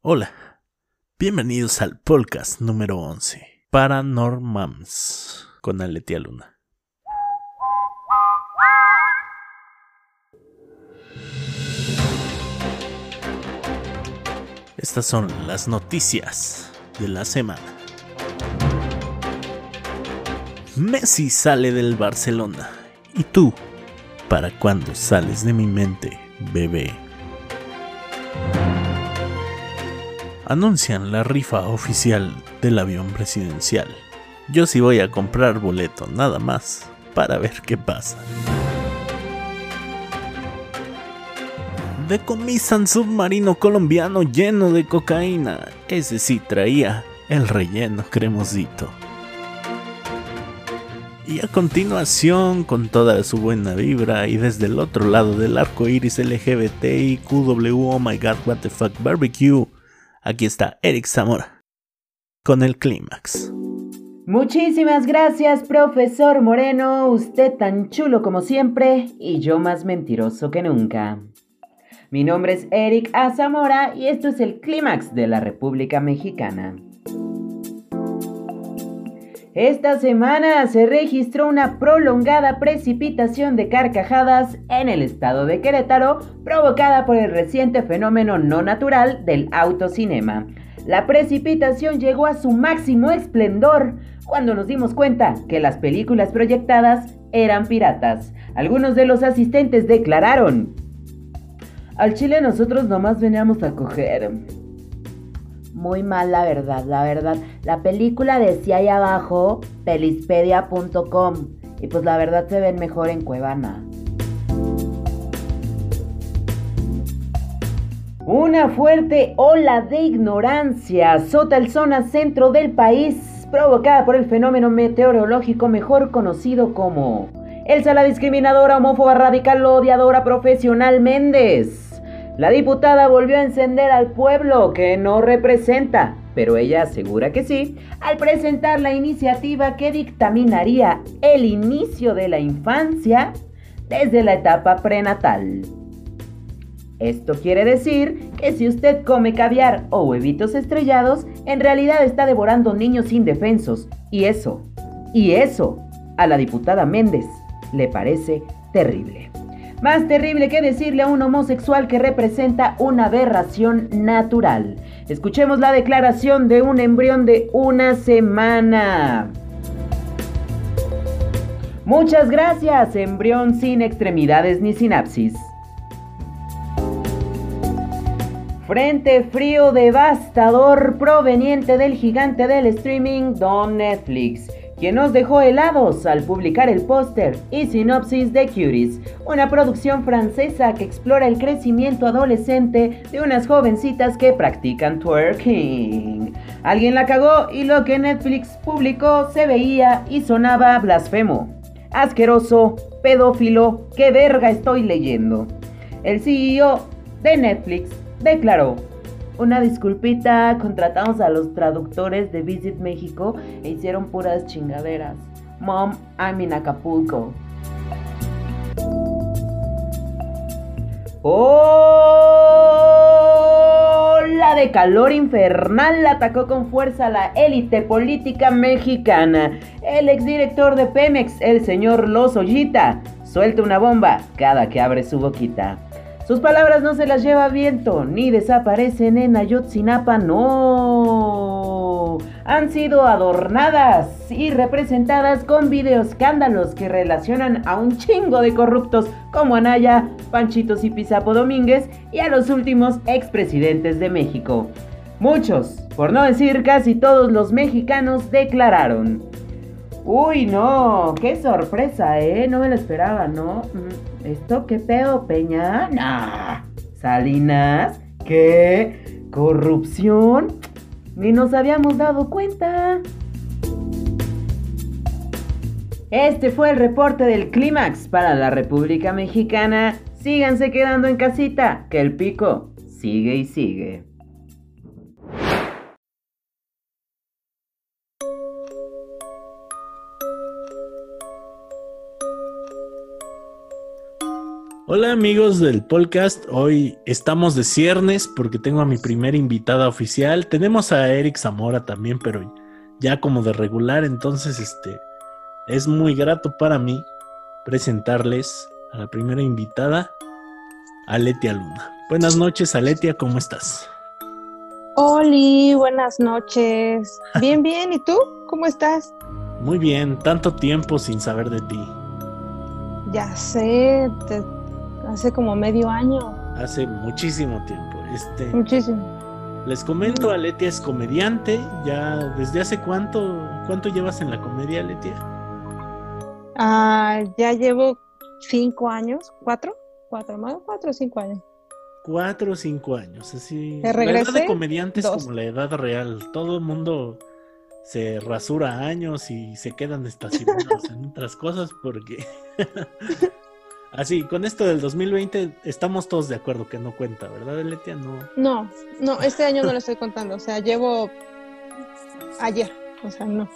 Hola, bienvenidos al podcast número 11, Paranormams, con Aletia Luna. Estas son las noticias de la semana. Messi sale del Barcelona. ¿Y tú? ¿Para cuándo sales de mi mente, bebé? Anuncian la rifa oficial del avión presidencial. Yo sí voy a comprar boleto nada más para ver qué pasa. decomisan submarino colombiano lleno de cocaína. Ese sí traía el relleno cremosito. Y a continuación, con toda su buena vibra y desde el otro lado del arco iris LGBTI QW Oh My God What the Fuck Barbecue, aquí está Eric Zamora con el clímax. Muchísimas gracias, profesor Moreno. Usted tan chulo como siempre y yo más mentiroso que nunca. Mi nombre es Eric Azamora y esto es el clímax de la República Mexicana. Esta semana se registró una prolongada precipitación de carcajadas en el estado de Querétaro provocada por el reciente fenómeno no natural del autocinema. La precipitación llegó a su máximo esplendor cuando nos dimos cuenta que las películas proyectadas eran piratas. Algunos de los asistentes declararon, al chile nosotros nomás veníamos a coger. Muy mal la verdad, la verdad. La película decía ahí abajo pelispedia.com y pues la verdad se ven mejor en Cuevana. Una fuerte ola de ignorancia azota el zona centro del país provocada por el fenómeno meteorológico mejor conocido como Elsa la discriminadora, homófoba, radical, odiadora, profesional Méndez. La diputada volvió a encender al pueblo que no representa, pero ella asegura que sí, al presentar la iniciativa que dictaminaría el inicio de la infancia desde la etapa prenatal. Esto quiere decir que si usted come caviar o huevitos estrellados, en realidad está devorando niños indefensos. Y eso, y eso, a la diputada Méndez le parece terrible. Más terrible que decirle a un homosexual que representa una aberración natural. Escuchemos la declaración de un embrión de una semana. Muchas gracias, embrión sin extremidades ni sinapsis. Frente frío devastador proveniente del gigante del streaming Don Netflix quien nos dejó helados al publicar el póster y sinopsis de Cuties, una producción francesa que explora el crecimiento adolescente de unas jovencitas que practican twerking. Alguien la cagó y lo que Netflix publicó se veía y sonaba blasfemo. Asqueroso, pedófilo, qué verga estoy leyendo. El CEO de Netflix declaró una disculpita, contratamos a los traductores de Visit México e hicieron puras chingaderas. Mom, I'm in Acapulco. La de calor infernal atacó con fuerza la élite política mexicana. El exdirector de Pemex, el señor Los Ollita, suelta una bomba cada que abre su boquita. Sus palabras no se las lleva viento, ni desaparecen en Ayotzinapa, no. Han sido adornadas y representadas con videoescándalos que relacionan a un chingo de corruptos como Anaya, Panchitos y Pizapo Domínguez y a los últimos expresidentes de México. Muchos, por no decir casi todos los mexicanos, declararon. Uy, no, qué sorpresa, ¿eh? No me lo esperaba, ¿no? ¿Esto qué pedo, Peña? Salinas, ¿qué? ¿Corrupción? Ni nos habíamos dado cuenta. Este fue el reporte del clímax para la República Mexicana. Síganse quedando en casita, que el pico sigue y sigue. Hola amigos del podcast, hoy estamos de ciernes porque tengo a mi primera invitada oficial. Tenemos a Eric Zamora también, pero ya como de regular, entonces este es muy grato para mí presentarles a la primera invitada, Aletia Luna. Buenas noches, Aletia, ¿cómo estás? Oli, buenas noches. Bien, bien, ¿y tú? ¿Cómo estás? Muy bien, tanto tiempo sin saber de ti. Ya sé, te hace como medio año. Hace muchísimo tiempo. Este, Muchísimo. Les comento, Aletia es comediante. Ya desde hace cuánto, cuánto llevas en la comedia, Aletia? Ah, ya llevo cinco años, cuatro, cuatro, más cuatro o cinco años. Cuatro o cinco años, así. La edad de comediante es como la edad real. Todo el mundo se rasura años y se quedan estacionados en otras cosas porque. Así, con esto del 2020 estamos todos de acuerdo que no cuenta, ¿verdad, Aletia? No. No, no, este año no lo estoy contando, o sea, llevo ayer, o sea, no.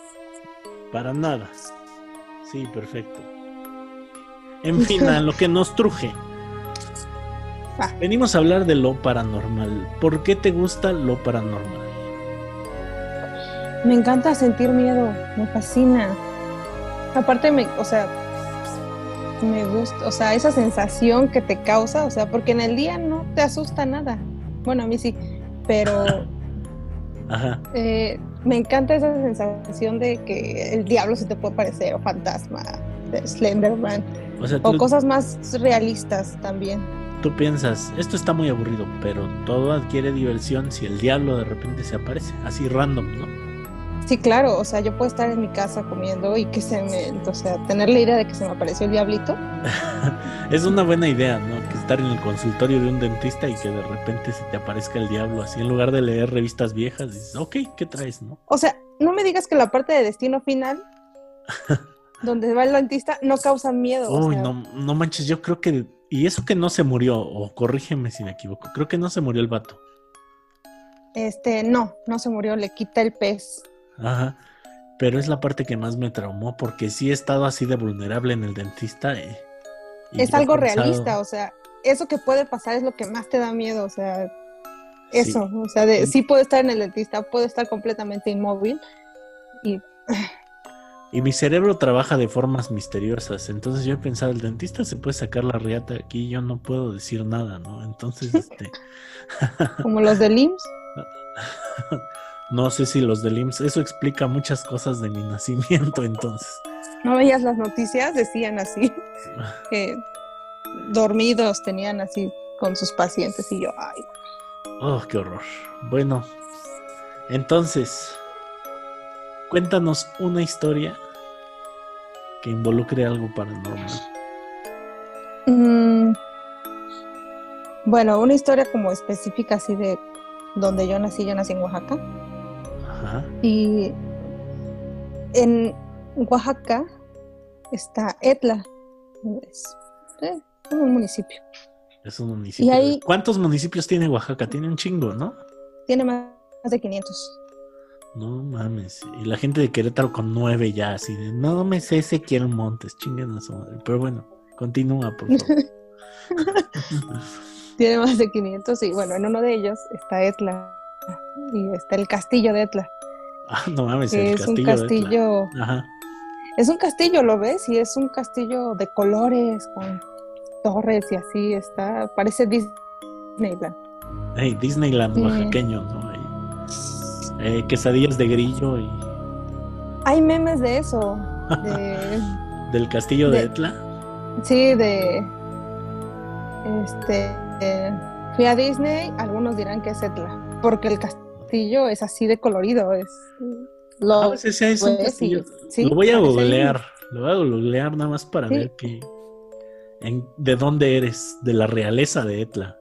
Para nada. Sí, perfecto. En fin, a lo que nos truje. Venimos a hablar de lo paranormal. ¿Por qué te gusta lo paranormal? Me encanta sentir miedo, me fascina. Aparte, me, o sea, me gusta, o sea, esa sensación que te causa, o sea, porque en el día no te asusta nada. Bueno, a mí sí, pero Ajá. eh, me encanta esa sensación de que el diablo se te puede parecer, o fantasma, de Slenderman, O sea, o cosas más realistas también. tú piensas, esto está muy aburrido, pero todo adquiere diversión si el diablo de repente se aparece, así random, ¿no? Sí, claro, o sea, yo puedo estar en mi casa comiendo y que se me, o sea, tener la idea de que se me apareció el diablito. Es una buena idea, ¿no? Que estar en el consultorio de un dentista y que de repente se te aparezca el diablo, así en lugar de leer revistas viejas, dices, ok, ¿qué traes, no? O sea, no me digas que la parte de destino final, donde va el dentista, no causa miedo. o Uy, sea, no, no manches, yo creo que. Y eso que no se murió, o corrígeme si me equivoco, creo que no se murió el vato. Este, no, no se murió, le quita el pez. Ajá. Pero es la parte que más me traumó, porque sí he estado así de vulnerable en el dentista. eh, y es algo pensado- realista, o sea, eso que puede pasar es lo que más te da miedo, o sea, Sí. eso, o sea, de, sí puedo estar en el dentista, puedo estar completamente inmóvil y Y mi cerebro trabaja de formas misteriosas. Entonces yo he pensado, el dentista se puede sacar la riata aquí, yo no puedo decir nada, ¿no? Entonces, este. como los del IMSS. no sé si los del IMSS. Eso explica muchas cosas de mi nacimiento, entonces. No veías las noticias, decían así, que dormidos tenían así con sus pacientes y yo, ay, Oh, qué horror. Bueno, entonces, cuéntanos una historia que involucre algo paranormal. Mm, bueno, una historia como específica así de donde yo nací, yo nací en Oaxaca. Ajá. Y en Oaxaca está Etla. Es eh, un municipio. Es un municipio. Y ahí- ¿Cuántos municipios tiene Oaxaca? Tiene un chingo, ¿no? Tiene más de 500. No mames. Y la gente de Querétaro con nueve ya, así de, no me sé Ezequiel Montes, chinguen a su madre. Pero bueno, continúa, por favor. Tiene más de 500 y bueno, en uno de ellos está Etla. Y está el castillo de Etla, ah, no mames, el es un castillo. de Etla. castillo, Ajá. es un castillo, ¿lo ves? Y es un castillo de colores, con torres y así, está, parece Disneyland. Hey, Disneyland Sí. oaxaqueño. Eh, quesadillas de grillo y Hay memes de eso, de, del castillo de, De- Etla. sí, de, este, eh, fui a Disney, algunos dirán que es Etla, porque el castillo es así de colorido, es, lo, Ah, pues ese es un castillo. sí, lo voy a googlear. Lo voy a googlear nada más para Sí. ver que, en, de dónde eres, de la realeza de Etla.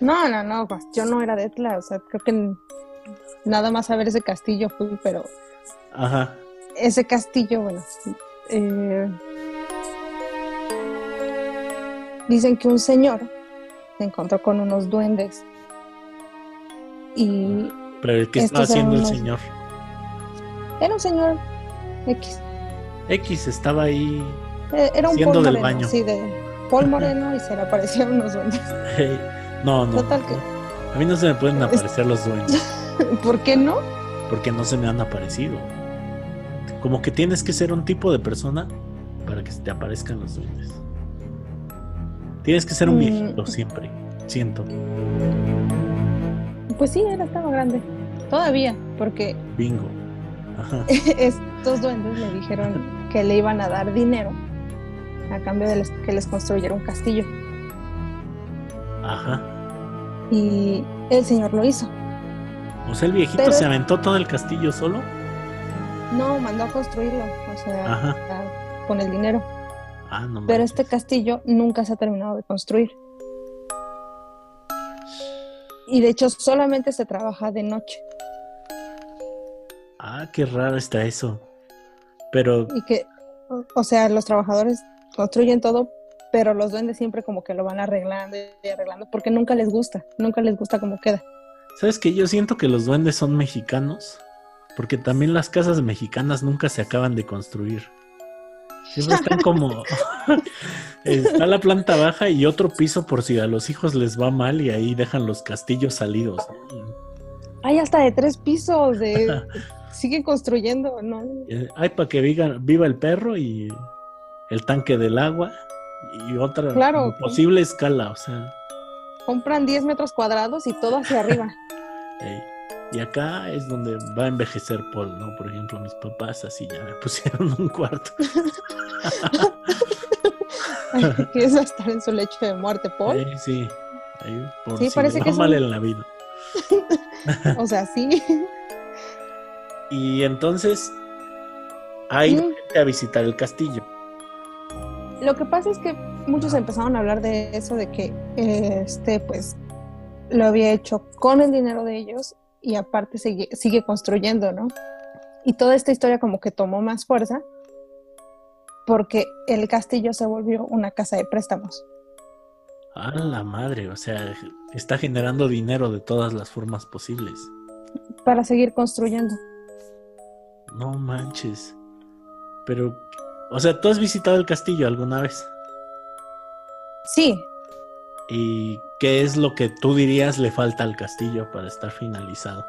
No, no, no, pues, yo no era de Etla, o sea, creo que nada más a ver ese castillo fui, pero Ajá. ese castillo, bueno, eh, dicen que un señor se encontró con unos duendes y Pero ¿qué estaba haciendo el señor? era un señor X, X estaba ahí. eh, era un Siendo Paul del Moreno, baño. así de, Paul Moreno y se le aparecieron los duendes. no, no. Total que. A mí no se me pueden aparecer los duendes. ¿Por qué no? Porque no se me han aparecido. Como que tienes que ser un tipo de persona para que se te aparezcan los duendes. Tienes que ser un Mm. viejito siempre, siento. Pues sí, él estaba grande. Todavía, porque Bingo. Ajá. estos duendes le dijeron que le iban a dar dinero a cambio de les- que les construyera un castillo. Ajá. Y el señor lo hizo. O sea, el viejito Pero- se aventó todo el castillo solo. No, mandó a construirlo, o sea, a- con el dinero. Ah, no Pero manches. este castillo nunca se ha terminado de construir. Y de hecho solamente se trabaja de noche. Ah, qué raro está eso. Pero, Y que, o- sea, los trabajadores construyen todo, pero los duendes siempre como que lo van arreglando y arreglando porque nunca les gusta, nunca les gusta cómo queda. ¿sabes qué? Yo siento que los duendes son mexicanos. Porque también las casas mexicanas nunca se acaban de construir. Siempre están como. Está la planta baja y otro piso por si a los hijos les va mal y ahí dejan los castillos salidos. Hay hasta de tres pisos, de siguen construyendo, ¿no? Eh, Hay para que viva, viva el perro y el tanque del agua y otra Claro. posible escala, o sea. Compran 10 metros cuadrados y todo hacia arriba. eh, y acá es donde va a envejecer Paul, ¿no? Por ejemplo, mis papás así ya me pusieron un cuarto. que es estar en su lecho de muerte, Paul. Eh, sí, ahí, por Sí, si parece que va mal un- en la vida. O sea, sí. Y entonces ha ido Mm. gente a visitar el castillo. Lo que pasa es que muchos empezaron a hablar de eso, de que este, pues, lo había hecho con el dinero de ellos y aparte sigue, sigue construyendo, ¿no? Y toda esta historia como que tomó más fuerza porque el castillo se volvió una casa de préstamos. A la madre, o sea, está generando dinero de todas las formas posibles. para seguir construyendo. No manches. Pero, o sea, ¿tú has visitado el castillo alguna vez? Sí, ¿Y qué es lo que tú dirías le falta al castillo para estar finalizado?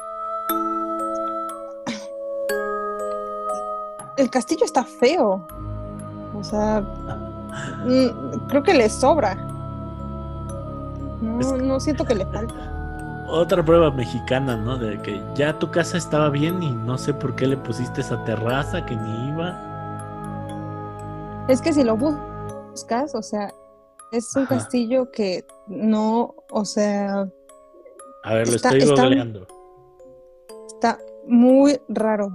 el castillo está feo. O sea, mm, creo que le sobra. No, Es- no siento que le falte. Otra prueba mexicana, ¿no? De que ya tu casa estaba bien y no sé por qué le pusiste esa terraza que ni iba. Es que si lo buscas, o sea, es un Ajá. castillo que no, o sea, A ver, lo Está- estoy está- googleando. está muy raro.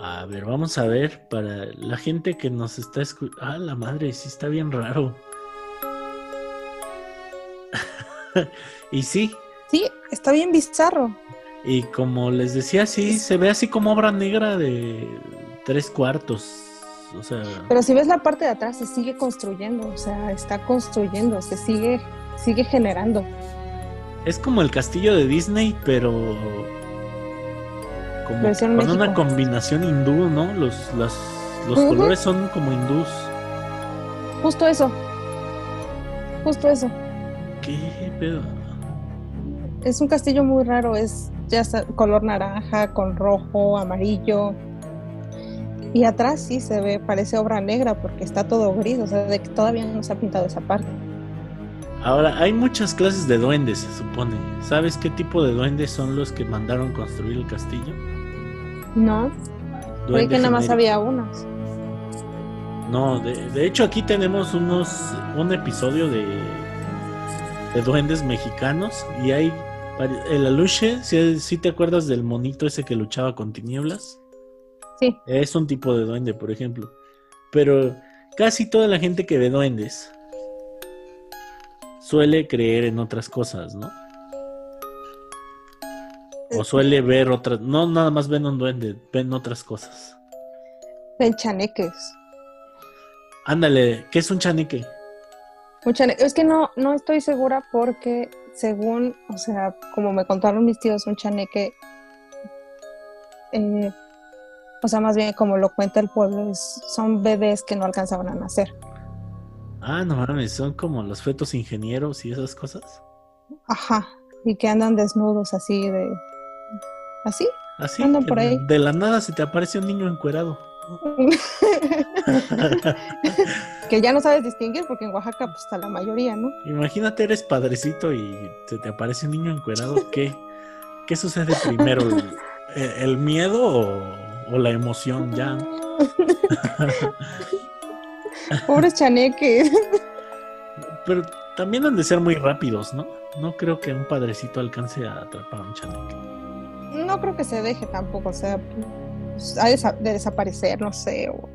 A ver, vamos a ver para la gente que nos está escuchando. Ah, la madre, sí está bien raro. y sí, Sí, está bien bizarro. y como les decía, sí, se ve así como obra negra de tres cuartos. O sea, Pero si ves la parte de atrás, se sigue construyendo, o sea, está construyendo, se sigue, sigue generando. es como el castillo de Disney, pero como Versión con una combinación hindú, ¿no? Los, las- los colores son como hindús. Justo eso. Justo eso. ¿Qué pedo? Es un castillo muy raro, es ya color naranja con rojo, amarillo. Y atrás sí se ve, parece obra negra porque está todo gris, o sea, de que todavía no se ha pintado esa parte. Ahora, hay muchas clases de duendes, se supone. ¿Sabes qué tipo de duendes son los que mandaron construir el castillo? No, creí Duende que nada más había unos. No, de, de hecho aquí tenemos unos un episodio de, de duendes mexicanos y hay el aluche, si, si te acuerdas del monito ese que luchaba con tinieblas, Sí, es un tipo de duende, por ejemplo. Pero casi toda la gente que ve duendes suele creer en otras cosas, ¿no? O suele ver otras, no nada más ven un duende, ven otras cosas. en chaneques. Ándale, ¿qué es un chaneque? Un Es que no, no estoy segura porque según, o sea, como me contaron mis tíos, un chaneque, eh, o sea, más bien como lo cuenta el pueblo, es- son bebés que no alcanzaban a nacer. Ah, no mames, son como los fetos ingenieros y esas cosas. Ajá. Y que andan desnudos así de. ¿Así? Así. Andan por ahí. De la nada se te aparece un niño encuerado. que ya no sabes distinguir porque en Oaxaca pues está la mayoría, ¿no? Imagínate, eres padrecito y se te aparece un niño encuerado. ¿Qué, qué sucede primero? ¿El, el miedo o, o la emoción ya? Pobres chaneques. Pero también han de ser muy rápidos, ¿no? No creo que un padrecito alcance a atrapar a un chaneque. No creo que se deje tampoco, o sea, pues, ha de, desa- de desaparecer, no sé, o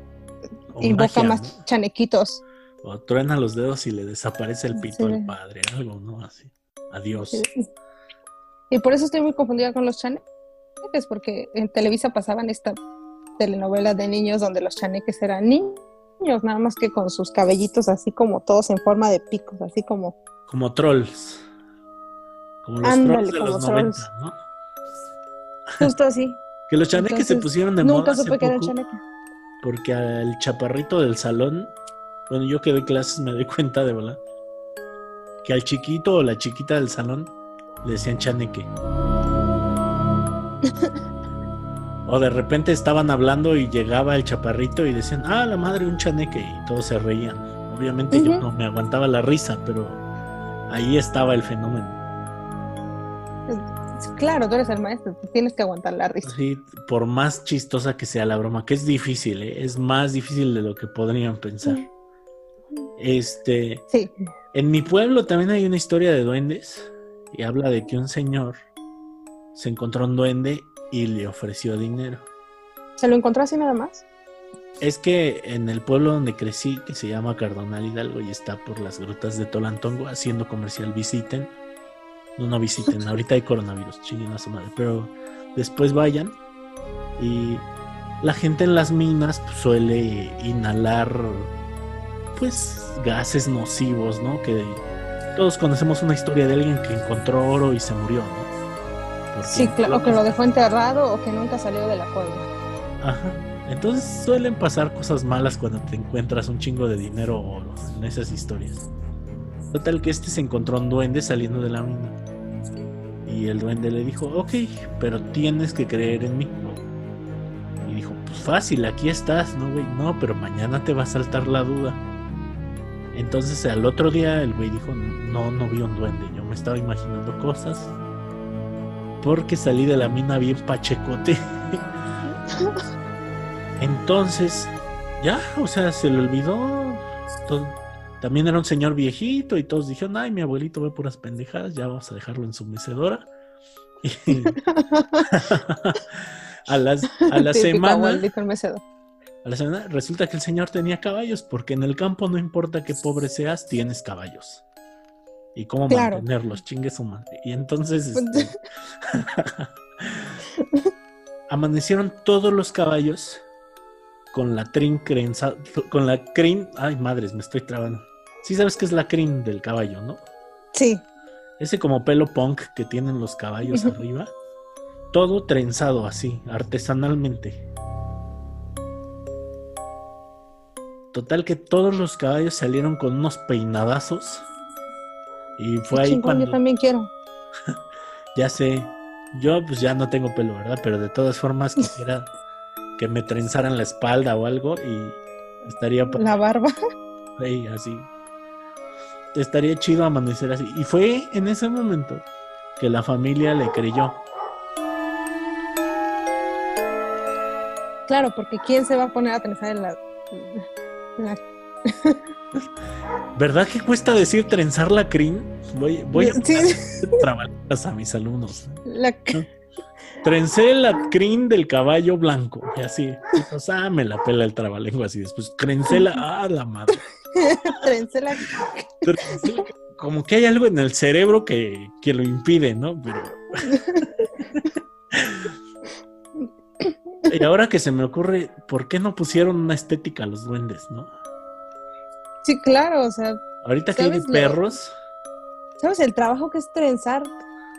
O invoca magia, más ¿no? chanequitos. O truena los dedos y le desaparece el pito Sí. al padre, algo, ¿no? Así. Adiós. Y por eso estoy muy confundida con los chaneques, porque en Televisa pasaban esta telenovela de niños donde los chaneques eran niños, nada más que con sus cabellitos así como todos en forma de picos, así como Como trolls. Como los Ándale, trolls de como los trolls. 90, ¿no? justo así. Que los chaneques se pusieron de Nunca moda hace supe que eran poco chaneques. porque al chaparrito del salón, bueno, yo que doy clases me doy cuenta de verdad que al chiquito o la chiquita del salón le decían chaneque. O de repente estaban hablando y llegaba el chaparrito y decían, ah, la madre, un chaneque, y todos se reían. Obviamente yo no me aguantaba la risa, pero ahí estaba el fenómeno. Claro, tú eres el maestro, tienes que aguantar la risa. Sí, por más chistosa que sea la broma, que es difícil, ¿eh? es más difícil de lo que podrían pensar. Este, Sí. en mi pueblo también hay una historia de duendes y habla de que un señor se encontró un duende y le ofreció dinero. ¿Se lo encontró así nada más? Es que en el pueblo donde crecí, que se llama Cardonal Hidalgo y está por las grutas de Tolantongo, haciendo comercial, visiten. No, no visiten, ahorita hay coronavirus, chinguen a su madre, pero después vayan y la gente en las minas pues, suele inhalar pues gases nocivos, ¿no? Que todos conocemos una historia de alguien que encontró oro y se murió, ¿no? Porque Sí, claro, o que lo dejó enterrado o que nunca salió de la cueva. Ajá. Entonces suelen pasar cosas malas cuando te encuentras un chingo de dinero o oro en esas historias. Total que este se encontró un duende saliendo de la mina. Y el duende le dijo, ok, pero tienes que creer en mí. Y dijo, pues fácil, aquí estás, ¿no, güey? No, pero mañana te va a saltar la duda. Entonces al otro día el güey dijo, no, no vi un duende, yo me estaba imaginando cosas. Porque salí de la mina bien pachecote. Entonces, ya, o sea, se le olvidó. También era un señor viejito y todos dijeron, ay, mi abuelito ve puras pendejadas, ya vamos a dejarlo en su mecedora. A, las, a la semana, a la semana resulta que el señor tenía caballos, porque en el campo no importa qué pobre seas, tienes caballos. Y cómo Claro. mantenerlos, chingue su madre. Y entonces Pues, este, amanecieron todos los caballos con la crin crenza, con la crin, ay madres, me estoy trabando. Sí sabes qué es la crin del caballo, ¿no? Sí, Ese como pelo punk que tienen los caballos arriba. Todo trenzado así, artesanalmente. Total que todos los caballos salieron con unos peinadazos. Y fue ahí cuando yo también quiero. ya sé, yo pues ya no tengo pelo, ¿verdad? Pero de todas formas quisiera que me trenzaran la espalda o algo y estaría La barba. ahí, así. Estaría chido amanecer así. Y fue en ese momento que la familia le creyó. Claro, porque ¿quién se va a poner a trenzar en la, la- ¿Verdad que cuesta decir trenzar la crin? Voy, voy a Sí. trabajar a mis alumnos. la- Trencé la crin del caballo blanco. Y así. Y pues, ah, me la pela el trabalenguas. Y después trencé la. Ah, la madre. trencé la- Trencé la- Como que hay algo en el cerebro que, que lo impide, ¿no? Pero. Y ahora que se me ocurre, ¿por qué no pusieron una estética a los duendes, no? Sí, claro, o sea, Ahorita que hay de ¿Sabes lo- perros, ¿sabes el trabajo que es trenzar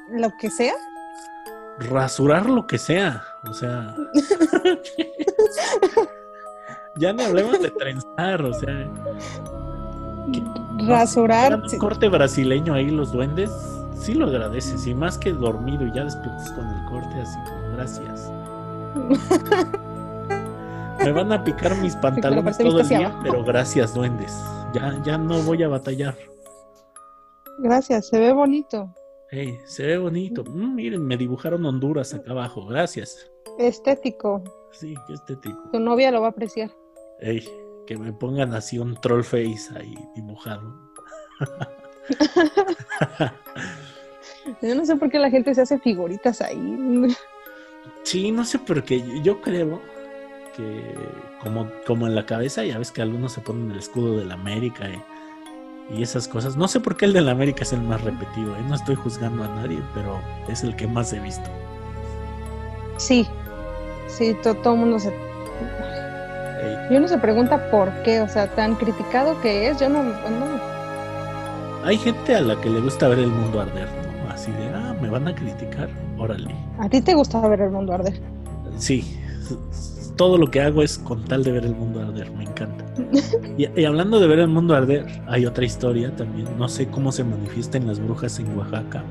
lo que sea? rasurar lo que sea. O sea. ya no hablemos de trenzar, o sea. rasurar. Un corte brasileño ahí, los duendes, sí lo agradeces. Y más que dormido y ya despiertas con el corte, así como gracias. Me van a picar mis pantalones todo el día, pero gracias, duendes. Ya, ya no voy a batallar. Gracias, se ve bonito. Hey, se ve bonito. Mm, miren, me dibujaron Honduras acá abajo. Gracias. Estético. Sí, qué estético. Tu novia lo va a apreciar. Ey, que me pongan así un troll face ahí dibujado. Yo no sé por qué la gente se hace figuritas ahí. Sí, no sé por qué. Yo creo que como, como en la cabeza, ya ves que algunos se ponen el escudo de la América y, y esas cosas. No sé por qué el de la América es el más repetido. ¿eh? No estoy juzgando a nadie, pero es el que más he visto. Sí, sí, todo el mundo se... Yo no se pregunta por qué, o sea, tan criticado que es, yo no, Hay gente a la que le gusta ver el mundo arder, ¿no? Así de, ah, me van a criticar, órale. ¿A ti te gusta ver el mundo arder? Sí, todo lo que hago es con tal de ver el mundo arder, me encanta. Y, hablando de ver el mundo arder, hay otra historia también, no sé cómo se manifiestan las brujas en Oaxaca,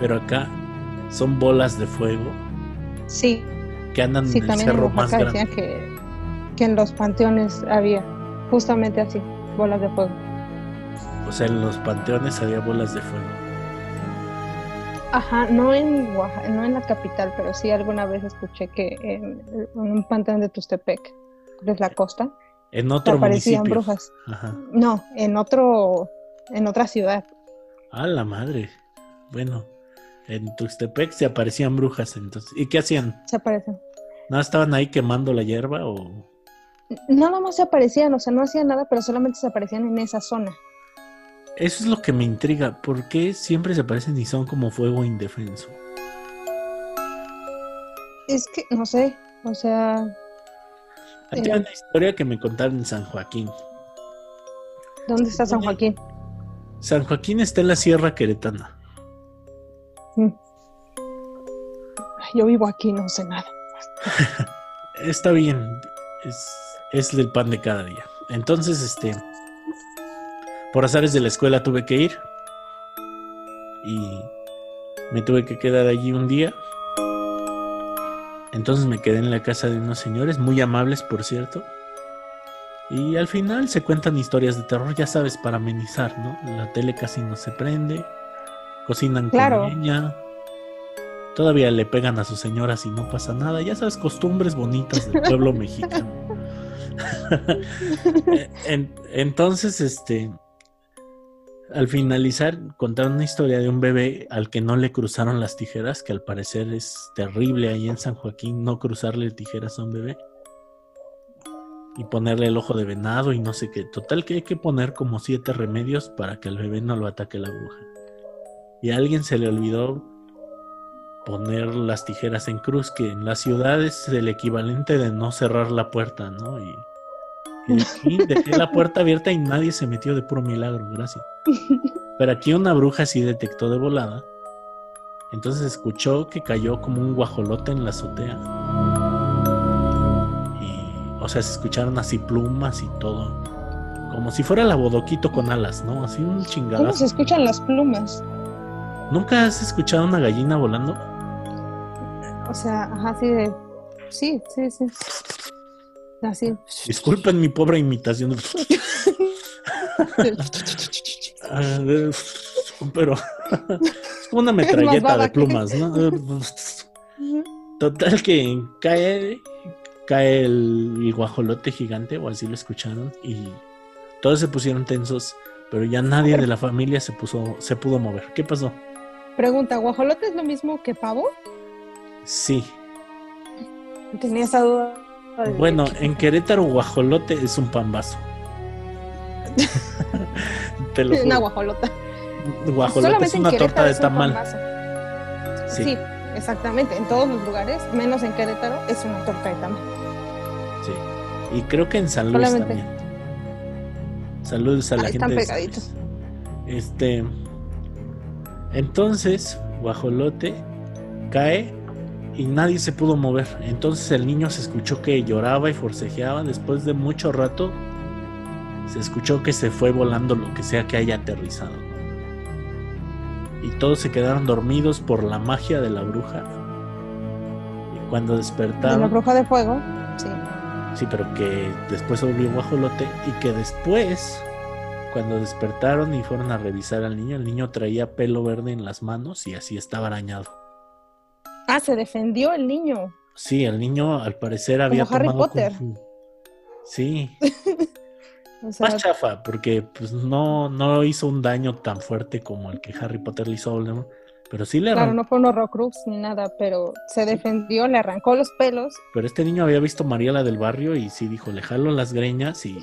pero acá son bolas de fuego. Sí. Que andan en el cerro más grande. Que, que en los panteones había justamente así, bolas de fuego. O sea, en los panteones había bolas de fuego. Ajá, no en Oaxaca, no en la capital, pero sí alguna vez escuché que en, un panteón de Tustepec, de la costa, en otro aparecían brujas. Ajá. No, en otro, en otra ciudad. A la madre. Bueno, en Tuxtepec se aparecían brujas entonces. ¿Y qué hacían? Se aparecen. ¿No estaban ahí quemando la hierba o...? Nada más se aparecían, o sea, no hacían nada, pero solamente se aparecían en esa zona. Eso es lo que me intriga. ¿Por qué siempre se aparecen y son como fuego indefenso? Es que, no sé, o sea... Aquí hay una historia que me contaron en San Joaquín. ¿Dónde está San Joaquín? San Joaquín está en la Sierra Queretana. Mm. Yo vivo aquí, no sé nada. está bien, es, es del pan de cada día. Entonces, este por azares de la escuela tuve que ir y me tuve que quedar allí un día. Entonces me quedé en la casa de unos señores, muy amables por cierto. Y al final se cuentan historias de terror, ya sabes, para amenizar, ¿no? La tele casi no se prende, cocinan con leña, todavía le pegan a sus señoras y no pasa nada, ya sabes, costumbres bonitas del pueblo mexicano. Entonces, este, al finalizar, contaron una historia de un bebé al que no le cruzaron las tijeras, que al parecer es terrible ahí en San Joaquín no cruzarle tijeras a un bebé. Y ponerle el ojo de venado y no sé qué. Total que hay que poner como siete remedios para que el bebé no lo ataque la bruja. Y a alguien se le olvidó poner las tijeras en cruz, que en las ciudades es el equivalente de no cerrar la puerta, ¿no? Y y dejé la puerta abierta y nadie se metió de puro milagro, gracias. Pero aquí una bruja sí detectó de volada. Entonces escuchó que cayó como un guajolote en la azotea. Y, o sea, se escucharon así plumas y todo. Como si fuera la bodoquito con alas, ¿no? Así un chingadazo. ¿Cómo se escuchan las plumas? ¿Nunca has escuchado una gallina volando? O sea, ajá, así de. Sí, sí, sí. Así. Disculpen mi pobre imitación. Ah, pero es como una metralleta de plumas, ¿no? Total que cae, cae el, guajolote gigante, o así lo escucharon, y todos se pusieron tensos, pero ya nadie de la familia se puso, se pudo mover. ¿Qué pasó? Pregunta, ¿guajolote es lo mismo que pavo? Sí. Tenía esa duda. Bueno, en Querétaro guajolote es un pambazo. Te lo Una guajolota. Guajolote es una torta de tamal. Sí. exactamente. En todos los lugares, menos en Querétaro, es una torta de tamal. Sí. Y creo que en San Luis también. Saludos a la gente. Están pegaditos. Este. Entonces, guajolote cae y nadie se pudo mover. Entonces el niño se escuchó que lloraba y forcejeaba. Después de mucho rato se escuchó que se fue volando lo que sea que haya aterrizado. Y todos se quedaron dormidos por la magia de la bruja. Y cuando despertaron... ¿De la bruja de fuego? Sí. Sí, pero que después se volvió un guajolote y que después, cuando despertaron y fueron a revisar al niño, el niño traía pelo verde en las manos y así estaba arañado. Ah, se defendió el niño. Sí, el niño al parecer había Como Harry tomado Potter. Kung Fu. Sí, O sea, más chafa, porque pues no, no hizo un daño tan fuerte como el que Harry Potter le hizo a Voldemort, pero sí le claro, no fue un horrocrux ni nada, pero se defendió, le arrancó los pelos Pero este niño había visto Mariela del barrio y sí dijo, le jalo las greñas y...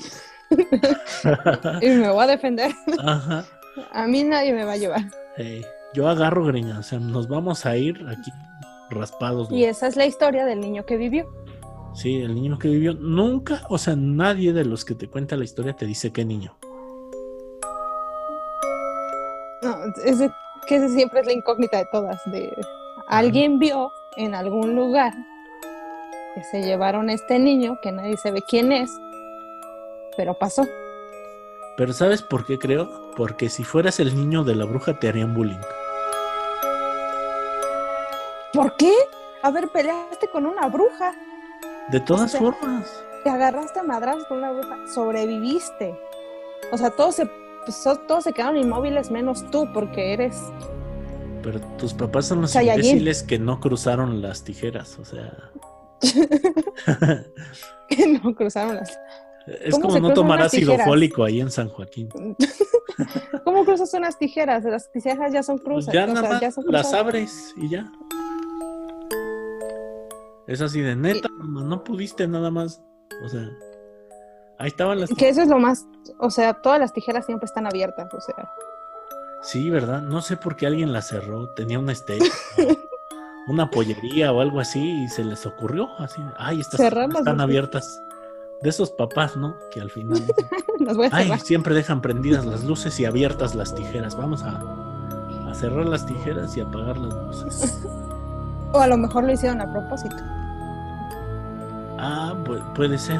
y me voy a defender. Ajá. A mí nadie me va a llevar. eh, yo agarro greñas, o sea, nos vamos a ir aquí raspados. Y esa es la historia del niño que vivió. Sí, el niño que vivió. Nunca, o sea, nadie de los que te cuenta la historia te dice qué niño. No, es de- que esa siempre es la incógnita de todas. De alguien vio en algún lugar que se llevaron a este niño que nadie sabe quién es, pero pasó. Pero ¿sabes por qué creo? Porque si fueras el niño de la bruja te harían bullying. ¿Por qué? A ver, peleaste con una bruja, De todas O sea, formas. te agarraste a madrazos con una bruja, sobreviviste. O sea, todos se, pues, todos se quedaron inmóviles menos tú porque eres Pero tus papás son los Saiyajin. imbéciles que no cruzaron las tijeras, o sea. que no cruzaron las. Es ¿Cómo como no tomar ácido fólico ahí en San Joaquín. ¿Cómo cruzas unas tijeras? Las tijeras ya son Pues cruzas. ya nada sea, más ya son las cruzadas. abres y ya. Es así de neta, mamá, no pudiste nada más. O sea, ahí estaban las Que eso es lo más, o sea, todas las tijeras siempre están abiertas, o sea, Sí, ¿verdad? No sé por qué alguien la cerró. Tenía una steak, una pollería o algo así y se les ocurrió así. Ay, estas están abiertas. De esos papás, ¿no? Que al final. las voy a Ay, cerrar. siempre dejan prendidas las luces y abiertas las tijeras. Vamos a, a cerrar las tijeras y apagar las luces. O a lo mejor lo hicieron a propósito. Ah, pu- puede ser.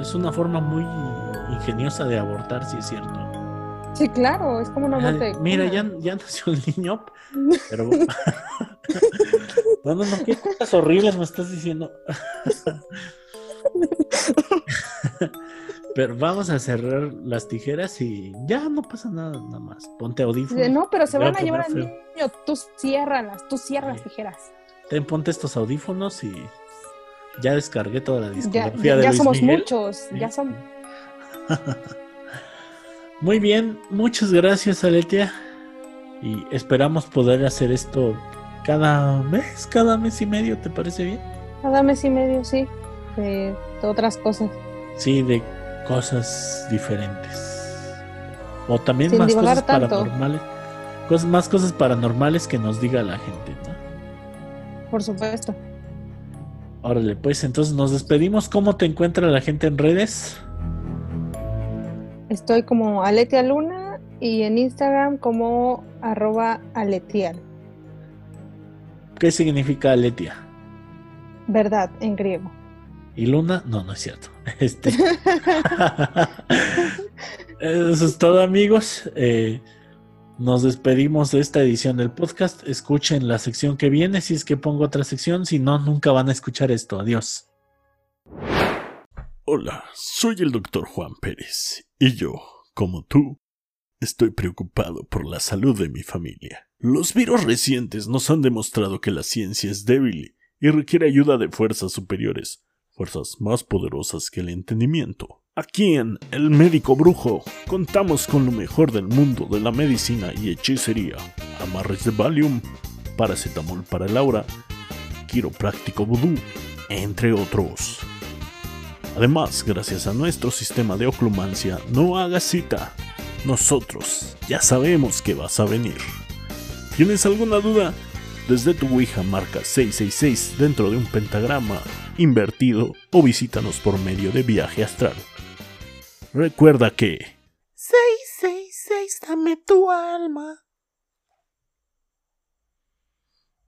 Es una forma muy ingeniosa de abortar, si es cierto. Sí, claro, es como una Ah, muerte. Mira, ya, ya nació el niño, pero... no, no, no, qué cosas horribles me estás diciendo. pero vamos a cerrar las tijeras y ya no pasa nada, nada más. Ponte audífonos. No, pero se a van a llevar al niño. Tú ciérralas, tú cierras Sí. tijeras. Ten, ponte estos audífonos y ya descargué toda la discografía ya, de ya Luis somos Miguel. muchos, Sí. ya son. Muy bien, muchas gracias Aletia. Y esperamos poder hacer esto cada mes, cada mes y medio, ¿te parece bien? Cada mes y medio, sí. De, de otras cosas. Sí, de cosas diferentes. O también Sin más cosas tanto. paranormales. Cosas, más cosas paranormales que nos diga la gente, ¿no? Por supuesto. Órale, pues entonces nos despedimos. ¿Cómo te encuentra la gente en redes? Estoy como Aletia Luna y en Instagram como arroba aletial. ¿Qué significa Aletia? Verdad, en griego. ¿Y Luna? No, no es cierto. Este. Eso es todo, amigos. Eh, nos despedimos de esta edición del podcast. Escuchen la sección que viene si es que pongo otra sección. Si no, nunca van a escuchar esto. Adiós. Hola, soy el doctor Juan Pérez, y yo, como tú, estoy preocupado por la salud de mi familia. Los virus recientes nos han demostrado que la ciencia es débil y requiere ayuda de fuerzas superiores, fuerzas más poderosas que el entendimiento. Aquí en El Médico Brujo contamos con lo mejor del mundo de la medicina y hechicería. Amarres de Valium, paracetamol para el aura, quiropráctico vudú, entre otros. Además, gracias a nuestro sistema de oclumancia, no hagas cita. Nosotros ya sabemos que vas a venir. ¿Tienes alguna duda? Desde tu Ouija marca 666 dentro de un pentagrama invertido o visítanos por medio de viaje astral. Recuerda que 666, dame tu alma.